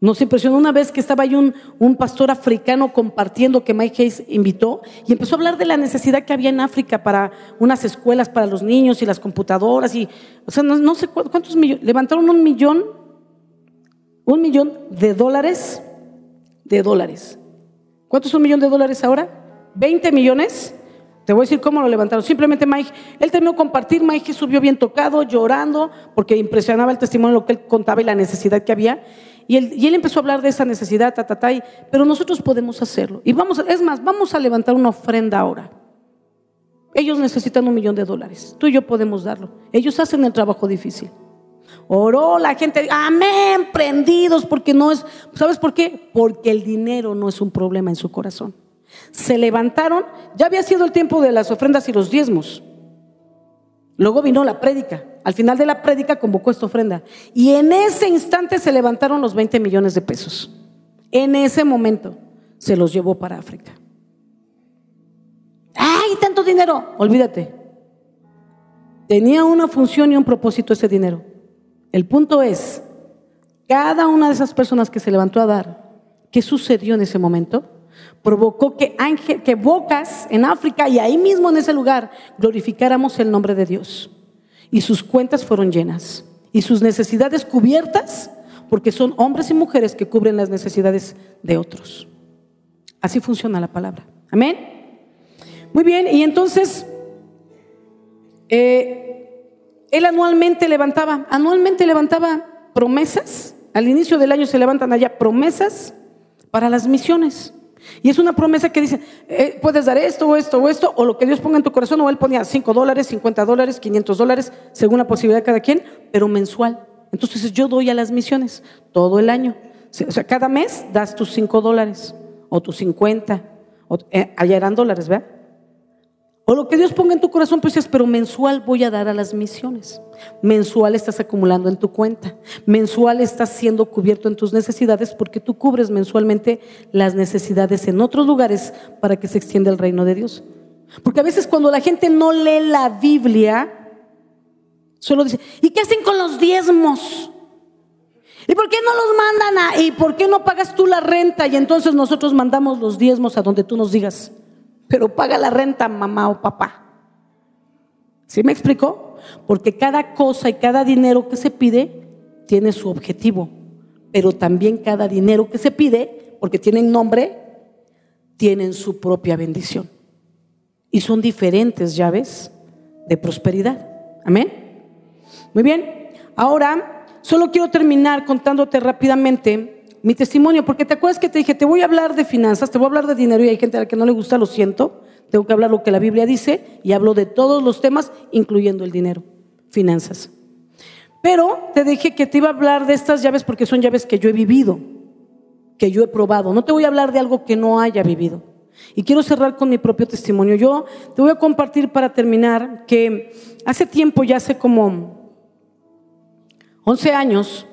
Nos impresionó una vez que estaba ahí un, pastor africano compartiendo que Mike Hayes invitó y empezó a hablar de la necesidad que había en África para unas escuelas para los niños y las computadoras y, o sea, no, sé cuántos millones, levantaron un millón, un millón de dólares de dólares. ¿Cuánto es un millón de dólares ahora? ¿20 millones? Te voy a decir cómo lo levantaron. Simplemente Mike, él terminó compartir, Mike subió bien tocado, llorando, porque impresionaba el testimonio, lo que él contaba y la necesidad que había. Y él, y él empezó a hablar de esa necesidad, ta, ta, ta, pero nosotros podemos hacerlo. Y vamos, es más, vamos a levantar una ofrenda ahora. Ellos necesitan un millón de dólares. Tú y yo podemos darlo. Ellos hacen el trabajo difícil. Oró la gente, amén, prendidos, porque no es, ¿sabes por qué? Porque el dinero no es un problema en su corazón. Se levantaron, ya había sido el tiempo de las ofrendas y los diezmos. Luego vino la prédica. Al final de la prédica convocó esta ofrenda. Y en ese instante se levantaron los 20 millones de pesos. En ese momento se los llevó para África. ¡Ay, tanto dinero! Olvídate. Tenía una función y un propósito ese dinero. El punto es, cada una de esas personas que se levantó a dar, ¿qué sucedió en ese momento? Provocó que, ángel, que bocas en África y ahí mismo en ese lugar glorificáramos el nombre de Dios. Y sus cuentas fueron llenas y sus necesidades cubiertas porque son hombres y mujeres que cubren las necesidades de otros. Así funciona la palabra. Amén. Muy bien, y entonces eh, él anualmente levantaba, anualmente levantaba promesas. Al inicio del año se levantan allá promesas para las misiones. Y es una promesa que dice, eh, puedes dar esto o esto o esto, o lo que Dios ponga en tu corazón, o Él ponía 5 dólares, 50 dólares, 500 dólares, según la posibilidad de cada quien, pero mensual. Entonces yo doy a las misiones todo el año. O sea, cada mes das tus 5 dólares, o tus 50, o, eh, allá eran dólares, ¿verdad? O lo que Dios ponga en tu corazón, pues dices, pero mensual voy a dar a las misiones. Mensual estás acumulando en tu cuenta. Mensual estás siendo cubierto en tus necesidades porque tú cubres mensualmente las necesidades en otros lugares para que se extienda el reino de Dios. Porque a veces cuando la gente no lee la Biblia, solo dice, ¿y qué hacen con los diezmos? ¿Y por qué no los mandan a, y por qué no pagas tú la renta? Y entonces nosotros mandamos los diezmos a donde tú nos digas pero paga la renta mamá o papá. ¿Sí me explicó? Porque cada cosa y cada dinero que se pide tiene su objetivo, pero también cada dinero que se pide, porque tienen nombre, tienen su propia bendición. Y son diferentes llaves de prosperidad. Amén. Muy bien. Ahora, solo quiero terminar contándote rápidamente mi testimonio, porque te acuerdas que te dije, te voy a hablar de finanzas, te voy a hablar de dinero y hay gente a la que no le gusta, lo siento, tengo que hablar lo que la Biblia dice y hablo de todos los temas, incluyendo el dinero, finanzas. Pero te dije que te iba a hablar de estas llaves porque son llaves que yo he vivido, que yo he probado. No te voy a hablar de algo que no haya vivido. Y quiero cerrar con mi propio testimonio. Yo te voy a compartir para terminar que hace tiempo, ya hace como 11 años,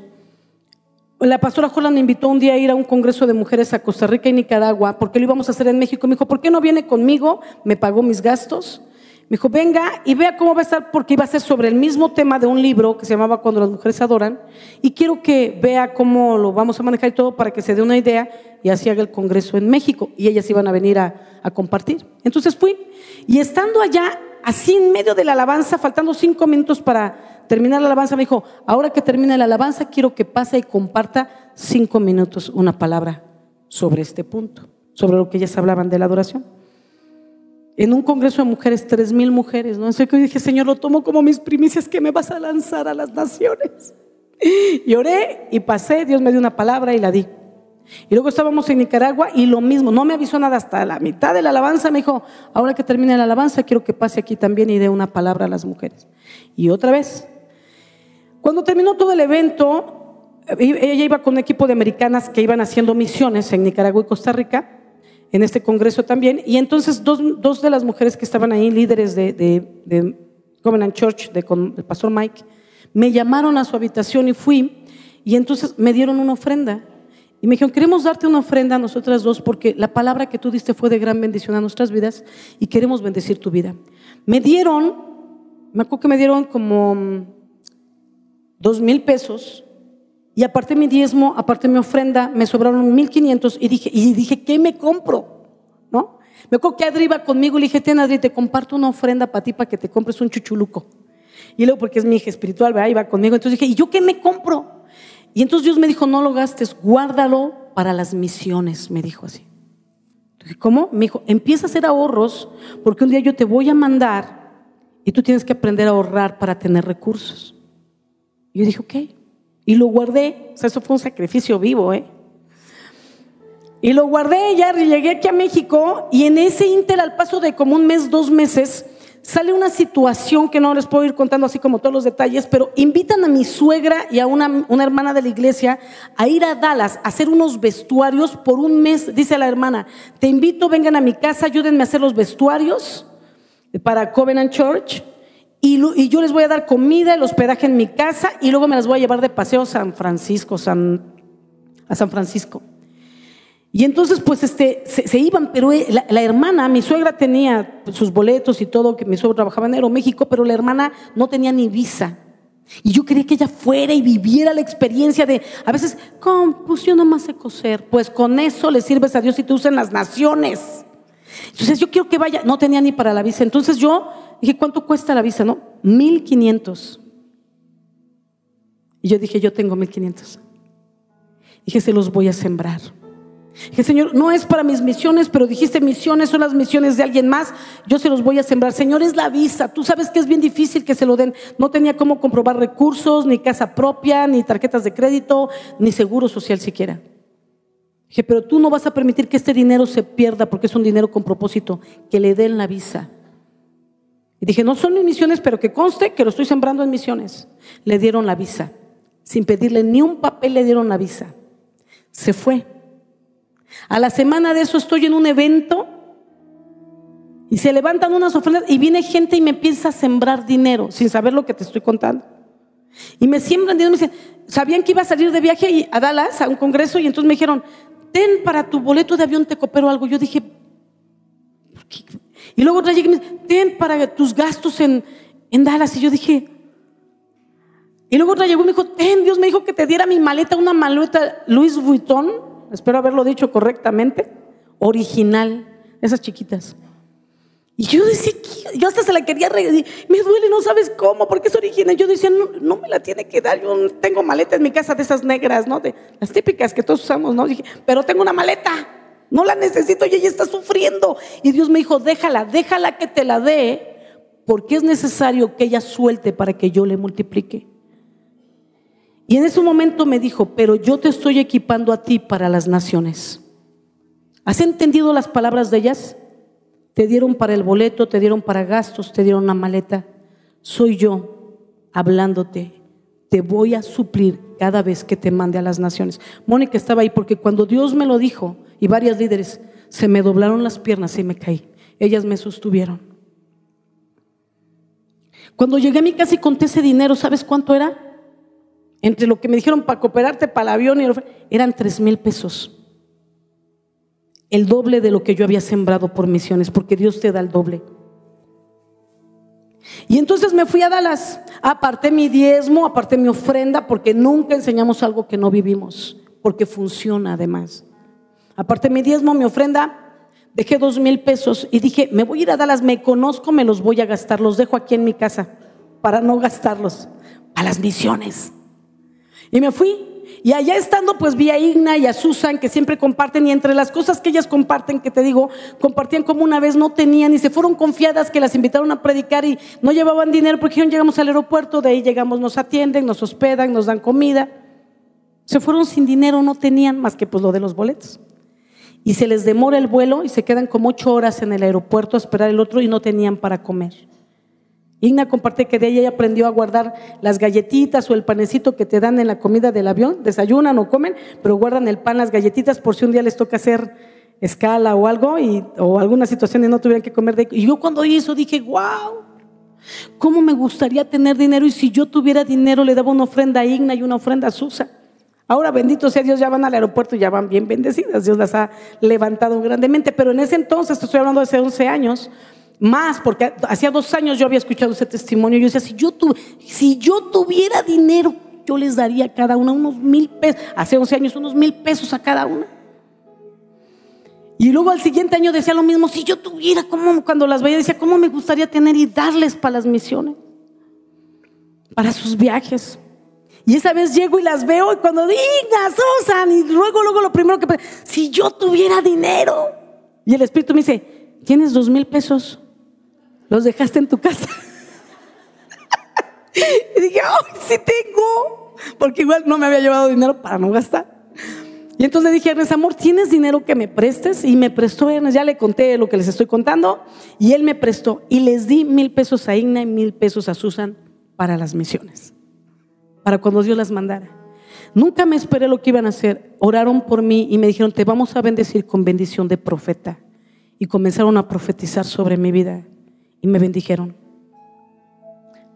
la pastora Holland me invitó un día a ir a un congreso de mujeres a Costa Rica y Nicaragua, porque lo íbamos a hacer en México. Me dijo, ¿por qué no viene conmigo? Me pagó mis gastos. Me dijo, venga y vea cómo va a estar, porque iba a ser sobre el mismo tema de un libro que se llamaba Cuando las mujeres adoran. Y quiero que vea cómo lo vamos a manejar y todo para que se dé una idea y así haga el congreso en México. Y ellas iban a venir a, a compartir. Entonces fui. Y estando allá, así en medio de la alabanza, faltando cinco minutos para terminar la alabanza, me dijo, ahora que termine la alabanza, quiero que pase y comparta cinco minutos una palabra sobre este punto, sobre lo que ellas hablaban de la adoración. En un congreso de mujeres, tres mil mujeres, ¿no? sé que dije, Señor, lo tomo como mis primicias que me vas a lanzar a las naciones. Y y pasé, Dios me dio una palabra y la di. Y luego estábamos en Nicaragua y lo mismo, no me avisó nada hasta la mitad de la alabanza, me dijo, ahora que termine la alabanza, quiero que pase aquí también y dé una palabra a las mujeres. Y otra vez, cuando terminó todo el evento, ella iba con un equipo de americanas que iban haciendo misiones en Nicaragua y Costa Rica, en este congreso también, y entonces dos, de las mujeres que estaban ahí, líderes de, de, Covenant Church, de, con el pastor Mike, me llamaron a su habitación y fui, y entonces me dieron una ofrenda. Y me dijeron, queremos darte una ofrenda a nosotras dos porque la palabra que tú diste fue de gran bendición a nuestras vidas y queremos bendecir tu vida. Me dieron, me acuerdo que me dieron como dos mil pesos y aparte mi diezmo, aparte mi ofrenda, me sobraron mil quinientos y dije, y dije, ¿qué me compro? ¿No? Me acuerdo que Adri iba conmigo y le dije, ten Adri, te comparto una ofrenda para ti para que te compres un chuchuluco. Y luego porque es mi hija espiritual, ¿verdad? iba conmigo. Entonces dije, ¿y yo qué me compro? Y entonces Dios me dijo, no lo gastes, guárdalo para las misiones, me dijo así. Dije, ¿cómo? Me dijo, empieza a hacer ahorros porque un día yo te voy a mandar y tú tienes que aprender a ahorrar para tener recursos. Y yo dije, ok. Y lo guardé. O sea, eso fue un sacrificio vivo, ¿eh? Y lo guardé, ya llegué aquí a México y en ese inter, al paso de como un mes, dos meses, sale una situación que no les puedo ir contando así como todos los detalles, pero invitan a mi suegra y a una, una, hermana de la iglesia a ir a Dallas a hacer unos vestuarios por un mes. Dice la hermana, te invito, vengan a mi casa, ayúdenme a hacer los vestuarios para Covenant Church. Y, yo les voy a dar comida, el hospedaje en mi casa y luego me las voy a llevar de paseo a San Francisco, a San Francisco. Y entonces, pues, este, se, iban, pero eh, la, hermana, mi suegra tenía sus boletos y todo, que mi suegra trabajaba en Aeroméxico, pero la hermana no tenía ni visa. Y yo quería que ella fuera y viviera la experiencia de, a veces, ¿cómo? Pues yo nomás sé coser. Pues con eso le sirves a Dios y te usan las naciones. Entonces yo quiero que vaya, no tenía ni para la visa. Entonces yo dije, ¿cuánto cuesta la visa? No, 1500. Y yo dije, yo tengo 1500. Dije, se los voy a sembrar. Dije, Señor, no es para mis misiones, pero dijiste misiones son las misiones de alguien más. Yo se los voy a sembrar. Señor, es la visa. Tú sabes que es bien difícil que se lo den. No tenía cómo comprobar recursos, ni casa propia, ni tarjetas de crédito, ni seguro social siquiera. Dije, pero tú no vas a permitir que este dinero se pierda porque es un dinero con propósito, que le den la visa. Y dije, no son mis misiones, pero que conste que lo estoy sembrando en misiones. Le dieron la visa. Sin pedirle ni un papel, le dieron la visa. Se fue. A la semana de eso estoy en un evento Y se levantan unas ofrendas y viene gente y me empieza a sembrar dinero sin saber lo que te estoy contando. Y me siembran dinero, me dicen, sabían que iba a salir de viaje a Dallas a un congreso y entonces me dijeron, ten para tu boleto de avión, te coopero algo. Yo dije, y luego otra me ten para tus gastos en, en Dallas. Y yo dije, y luego otra llegó y me dijo, ten, Dios me dijo que te diera mi maleta, una maleta Louis Vuitton, espero haberlo dicho correctamente, original, esas chiquitas. Y yo decía, yo hasta se la quería regalar, me duele, no sabes cómo, porque es original. Yo decía, no, no, me la tiene que dar, yo tengo maleta en mi casa de esas negras, ¿no? De las típicas que todos usamos, ¿no? Dije, pero tengo una maleta, no la necesito y ella está sufriendo. Y Dios me dijo, déjala, déjala que te la dé, porque es necesario que ella suelte para que yo le multiplique. Y en ese momento me dijo, pero yo te estoy equipando a ti para las naciones. ¿Has entendido las palabras de ellas? Te dieron para el boleto, te dieron para gastos, te dieron una maleta. Soy yo hablándote. Te voy a suplir cada vez que te mande a las naciones. Mónica estaba ahí porque cuando Dios me lo dijo, y varias líderes, se me doblaron las piernas y me caí. Ellas me sostuvieron. Cuando llegué a mi casa y conté ese dinero, ¿sabes cuánto era? Entre lo que me dijeron para cooperarte para el avión y el... eran tres mil pesos. El doble de lo que yo había sembrado por misiones, porque Dios te da el doble. Y entonces me fui a Dallas, aparté mi diezmo, aparté mi ofrenda, porque nunca enseñamos algo que no vivimos, porque funciona además. Aparté mi diezmo, mi ofrenda, dejé dos mil pesos y dije, me voy a ir a Dallas, me conozco, me los voy a gastar, los dejo aquí en mi casa para no gastarlos, a las misiones. Y me fui. Y allá estando, pues vi a Igna y a Susan que siempre comparten. Y entre las cosas que ellas comparten, que te digo, compartían como una vez no tenían y se fueron confiadas que las invitaron a predicar y no llevaban dinero porque dijeron, llegamos al aeropuerto, de ahí llegamos, nos atienden, nos hospedan, nos dan comida. Se fueron sin dinero, no tenían más que pues lo de los boletos. Y se les demora el vuelo y se quedan como ocho horas en el aeropuerto a esperar el otro y no tenían para comer. Igna comparte que de ella aprendió a guardar las galletitas o el panecito que te dan en la comida del avión, desayunan o comen, pero guardan el pan, las galletitas por si un día les toca hacer escala o algo y, o alguna situación y no tuvieran que comer de Y yo cuando oí eso dije, wow, ¿cómo me gustaría tener dinero? Y si yo tuviera dinero le daba una ofrenda a Igna y una ofrenda a Susa. Ahora, bendito sea Dios, ya van al aeropuerto y ya van bien bendecidas. Dios las ha levantado grandemente. Pero en ese entonces, estoy hablando de hace 11 años, más, porque hacía dos años yo había escuchado ese testimonio. Yo decía, si yo, si yo tuviera dinero, yo les daría a cada una unos mil pesos. Hace 11 años, unos mil pesos a cada una. Y luego al siguiente año decía lo mismo, si yo tuviera, como cuando las veía, decía, ¿cómo me gustaría tener y darles para las misiones? Para sus viajes. Y esa vez llego y las veo y cuando diga Susan, y luego, luego lo primero que, si yo tuviera dinero. Y el Espíritu me dice, ¿tienes dos mil pesos? los dejaste en tu casa. y dije, ¡ay, sí tengo! Porque igual no me había llevado dinero para no gastar. Y entonces le dije a Ernest, amor, ¿tienes dinero que me prestes? Y me prestó Ernest, ya le conté lo que les estoy contando. Y él me prestó. Y les di mil pesos a Igna y mil pesos a Susan para las misiones. Para cuando Dios las mandara. Nunca me esperé lo que iban a hacer. Oraron por mí y me dijeron, te vamos a bendecir con bendición de profeta. Y comenzaron a profetizar sobre mi vida y me bendijeron.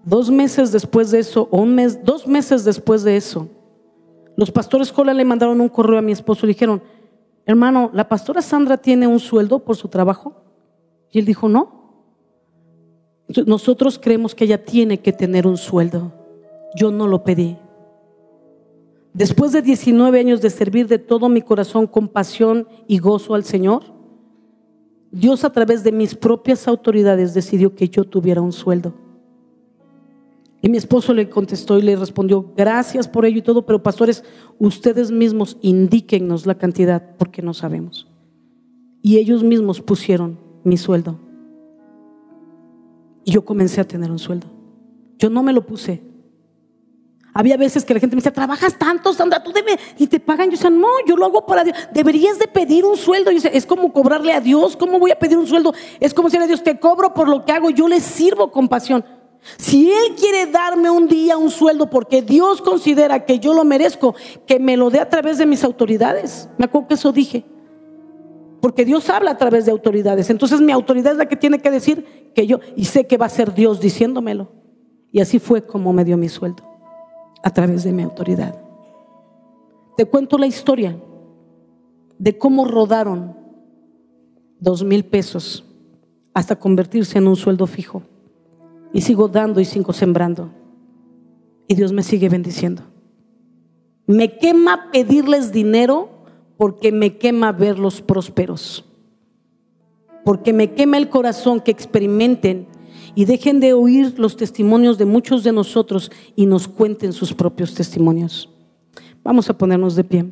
Dos meses después de eso, o un mes, dos meses después de eso, los pastores Cola le mandaron un correo a mi esposo y dijeron, hermano, ¿la pastora Sandra tiene un sueldo por su trabajo? Y él dijo, no. Nosotros creemos que ella tiene que tener un sueldo. Yo no lo pedí. Después de 19 años de servir de todo mi corazón con pasión y gozo al Señor, Dios a través de mis propias autoridades decidió que yo tuviera un sueldo. Y mi esposo le contestó y le respondió, gracias por ello y todo, pero pastores, ustedes mismos indíquennos la cantidad porque no sabemos. Y ellos mismos pusieron mi sueldo. Y yo comencé a tener un sueldo. Yo no me lo puse, había veces que la gente me decía, trabajas tanto, Sandra, tú debes, y te pagan. Yo decía, no, yo lo hago para Dios. Deberías de pedir un sueldo. Yo decía, es como cobrarle a Dios. ¿Cómo voy a pedir un sueldo? Es como decirle a Dios, te cobro por lo que hago, yo le sirvo con pasión. Si Él quiere darme un día un sueldo porque Dios considera que yo lo merezco, que me lo dé a través de mis autoridades. Me acuerdo que eso dije. Porque Dios habla a través de autoridades. Entonces mi autoridad es la que tiene que decir que yo, y sé que va a ser Dios diciéndomelo. Y así fue como me dio mi sueldo, a través de mi autoridad. Te cuento la historia de cómo rodaron dos mil pesos hasta convertirse en un sueldo fijo. Y sigo dando y sigo sembrando. Y Dios me sigue bendiciendo. Me quema pedirles dinero porque me quema verlos prósperos. Porque me quema el corazón que experimenten y dejen de oír los testimonios de muchos de nosotros y nos cuenten sus propios testimonios. Vamos a ponernos de pie.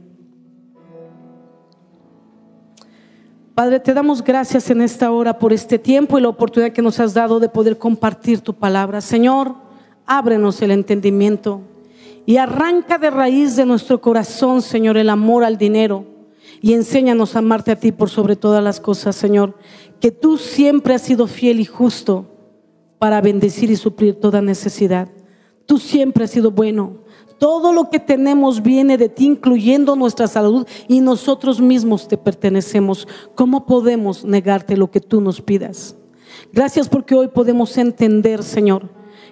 Padre, te damos gracias en esta hora por este tiempo y la oportunidad que nos has dado de poder compartir tu palabra. Señor, ábrenos el entendimiento y arranca de raíz de nuestro corazón, Señor, el amor al dinero y enséñanos a amarte a ti por sobre todas las cosas, Señor, que tú siempre has sido fiel y justo para bendecir y suplir toda necesidad. Tú siempre has sido bueno. Todo lo que tenemos viene de ti, incluyendo nuestra salud, y nosotros mismos te pertenecemos. ¿Cómo podemos negarte lo que tú nos pidas? Gracias porque hoy podemos entender, Señor,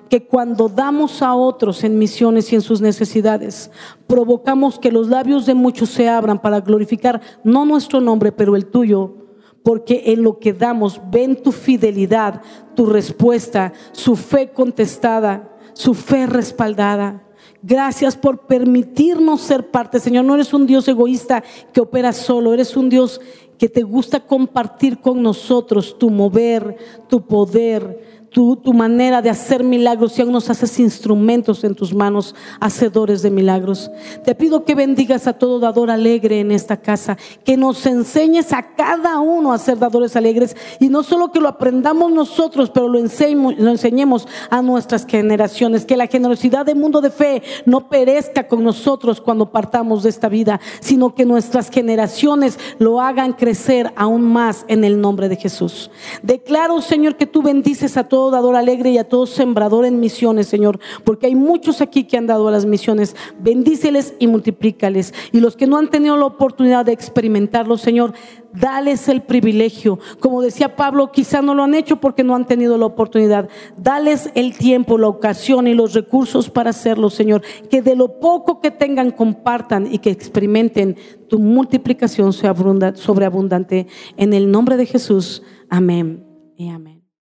que cuando damos a otros en misiones y en sus necesidades, provocamos que los labios de muchos se abran para glorificar no nuestro nombre, pero el tuyo, porque en lo que damos ven tu fidelidad, tu respuesta, su fe contestada, su fe respaldada. Gracias por permitirnos ser parte, Señor. No eres un Dios egoísta que opera solo, eres un Dios que te gusta compartir con nosotros tu mover, tu poder, tu, manera de hacer milagros y aún nos haces instrumentos en tus manos, hacedores de milagros. Te pido que bendigas a todo dador alegre en esta casa, que nos enseñes a cada uno a ser dadores alegres y no solo que lo aprendamos nosotros, pero lo enseñemos, lo enseñemos a nuestras generaciones, que la generosidad del mundo de fe no perezca con nosotros cuando partamos de esta vida, sino que nuestras generaciones lo hagan crecer aún más en el nombre de Jesús. Declaro, Señor, que tú bendices a todos dador alegre y a todo sembrador en misiones, Señor, porque hay muchos aquí que han dado a las misiones. Bendíceles y multiplícales. Y los que no han tenido la oportunidad de experimentarlo, Señor, dales el privilegio. Como decía Pablo, quizá no lo han hecho porque no han tenido la oportunidad. Dales el tiempo, la ocasión y los recursos para hacerlo, Señor. Que de lo poco que tengan compartan y que experimenten tu multiplicación sea sobreabundante. En el nombre de Jesús. Amén y amén.